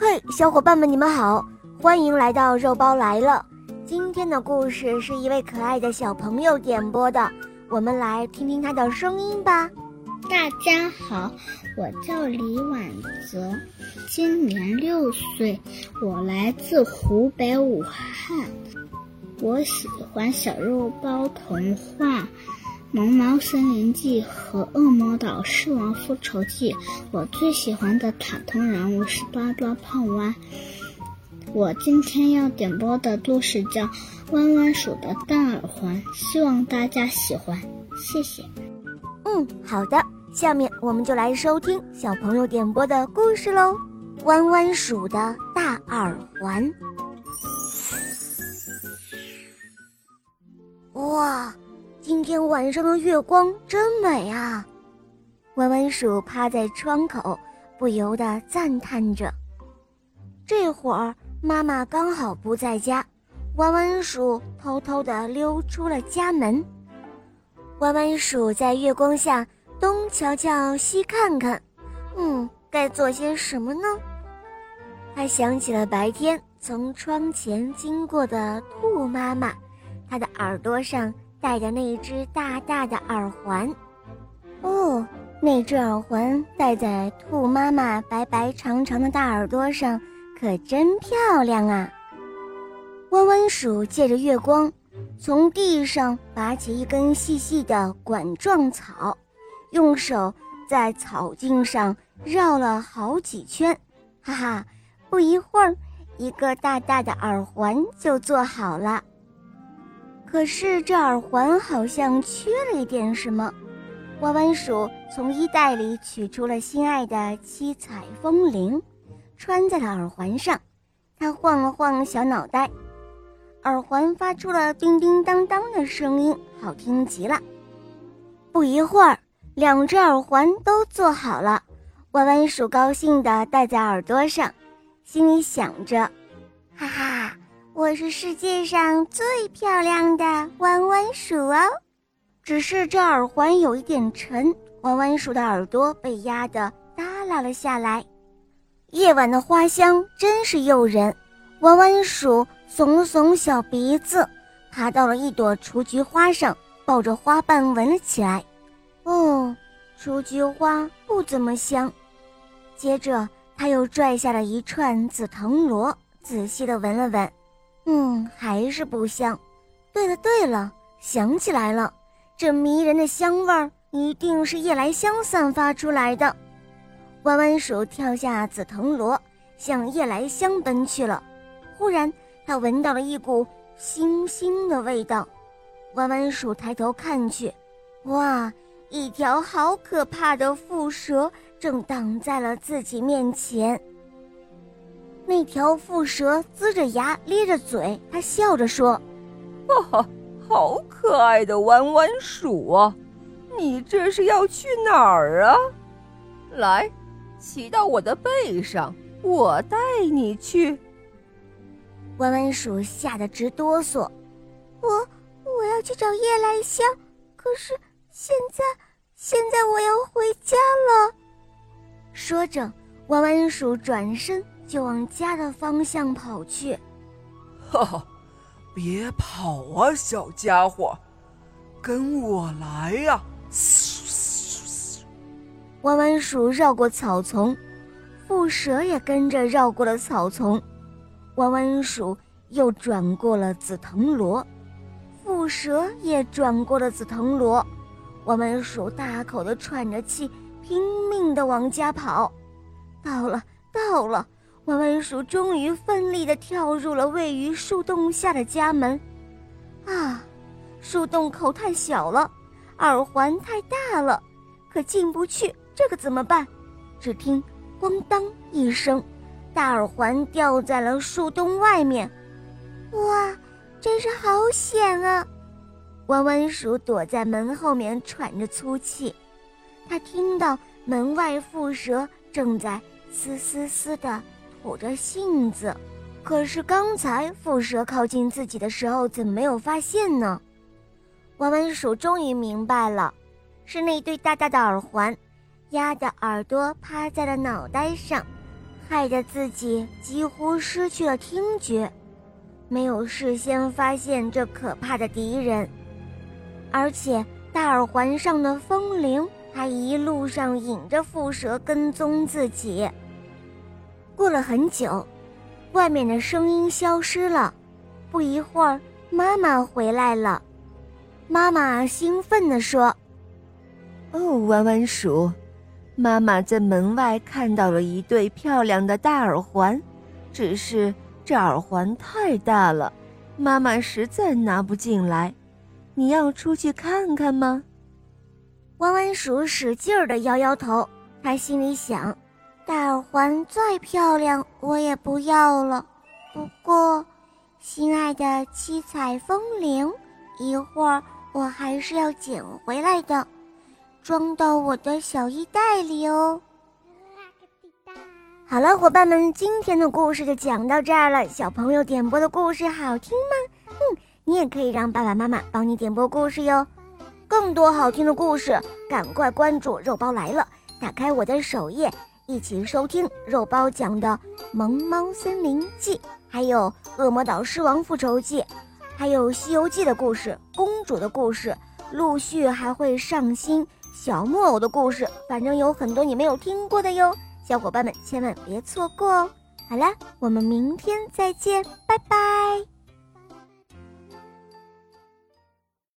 嘿，小伙伴们，你们好，欢迎来到肉包来了。今天的故事是一位可爱的小朋友点播的，我们来听听他的声音吧。大家好，我叫李婉泽，今年六岁，我来自湖北武汉。我喜欢小肉包童话《萌猫森林记》和《恶魔岛狮王复仇记》。我最喜欢的卡通人物是巴巴胖蛙。我今天要点播的故事叫《弯弯鼠的大耳环》，希望大家喜欢，谢谢。嗯，好的，下面我们就来收听小朋友点播的故事喽，《弯弯鼠的大耳环》。哇，今天晚上的月光真美啊！弯弯鼠趴在窗口，不由得赞叹着。这会儿。妈妈刚好不在家，弯弯鼠偷偷地溜出了家门。弯弯鼠在月光下东瞧瞧西看看，嗯，该做些什么呢？他想起了白天从窗前经过的兔妈妈，她的耳朵上戴的那只大大的耳环。哦，那只耳环戴在兔妈妈白白长长的大耳朵上。可真漂亮啊！弯弯鼠借着月光，从地上拔起一根细细的管状草，用手在草茎上绕了好几圈，哈哈！不一会儿，一个大大的耳环就做好了。可是这耳环好像缺了一点什么。弯弯鼠从衣袋里取出了心爱的七彩风铃。穿在了耳环上，他晃了晃小脑袋，耳环发出了叮叮当当的声音，好听极了。不一会儿，两只耳环都做好了，弯弯鼠高兴地戴在耳朵上，心里想着：“哈哈，我是世界上最漂亮的弯弯鼠哦！”只是这耳环有一点沉，弯弯鼠的耳朵被压得耷拉了下来。夜晚的花香真是诱人，弯弯鼠耸了耸小鼻子，爬到了一朵雏菊花上，抱着花瓣闻了起来。哦，雏菊花不怎么香。接着，他又拽下了一串紫藤萝，仔细地闻了闻，嗯，还是不香。对了对了，想起来了，这迷人的香味儿一定是夜来香散发出来的。弯弯鼠跳下紫藤萝，向夜来香奔去了。忽然，它闻到了一股腥腥的味道。弯弯鼠抬头看去，哇，一条好可怕的蝮蛇正挡在了自己面前。那条蝮蛇龇着牙，咧着嘴，它笑着说：“哈哈，好可爱的弯弯鼠啊！你这是要去哪儿啊？来。”骑到我的背上，我带你去。弯弯鼠吓得直哆嗦，我我要去找夜来香，可是现在现在我要回家了。说着，弯弯鼠转身就往家的方向跑去。哈哈，别跑啊，小家伙，跟我来呀！弯弯鼠绕过草丛，蝮蛇也跟着绕过了草丛。弯弯鼠又转过了紫藤萝，蝮蛇也转过了紫藤萝。弯弯鼠大口的喘着气，拼命的往家跑。到了，到了！弯弯鼠终于奋力地跳入了位于树洞下的家门。啊，树洞口太小了，耳环太大了，可进不去。这可怎么办？只听“咣当”一声，大耳环掉在了树洞外面。哇，真是好险啊！弯弯鼠躲在门后面喘着粗气。他听到门外蝮蛇正在嘶嘶嘶地吐着信子，可是刚才蝮蛇靠近自己的时候，怎么没有发现呢？弯弯鼠终于明白了，是那对大大的耳环。压的耳朵趴在了脑袋上，害得自己几乎失去了听觉，没有事先发现这可怕的敌人，而且大耳环上的风铃还一路上引着蝮蛇跟踪自己。过了很久，外面的声音消失了，不一会儿，妈妈回来了。妈妈兴奋地说：“哦，弯弯鼠，妈妈在门外看到了一对漂亮的大耳环，只是这耳环太大了，妈妈实在拿不进来。你要出去看看吗？”弯弯鼠使劲儿地摇摇头，他心里想：“大大耳环再漂亮，我也不要了。不过，心爱的七彩风铃，一会儿……”我还是要捡回来的，装到我的小衣袋里哦。好了，伙伴们，今天的故事就讲到这儿了。小朋友点播的故事好听吗？嗯，你也可以让爸爸妈妈帮你点播故事哟。更多好听的故事，赶快关注“肉包来了”，打开我的首页，一起收听肉包讲的《萌猫森林记》，还有《恶魔岛狮王复仇记》。还有《西游记》的故事，公主的故事，陆续还会上新小木偶的故事，反正有很多你没有听过的哟，小伙伴们千万别错过哦！好了，我们明天再见，拜拜。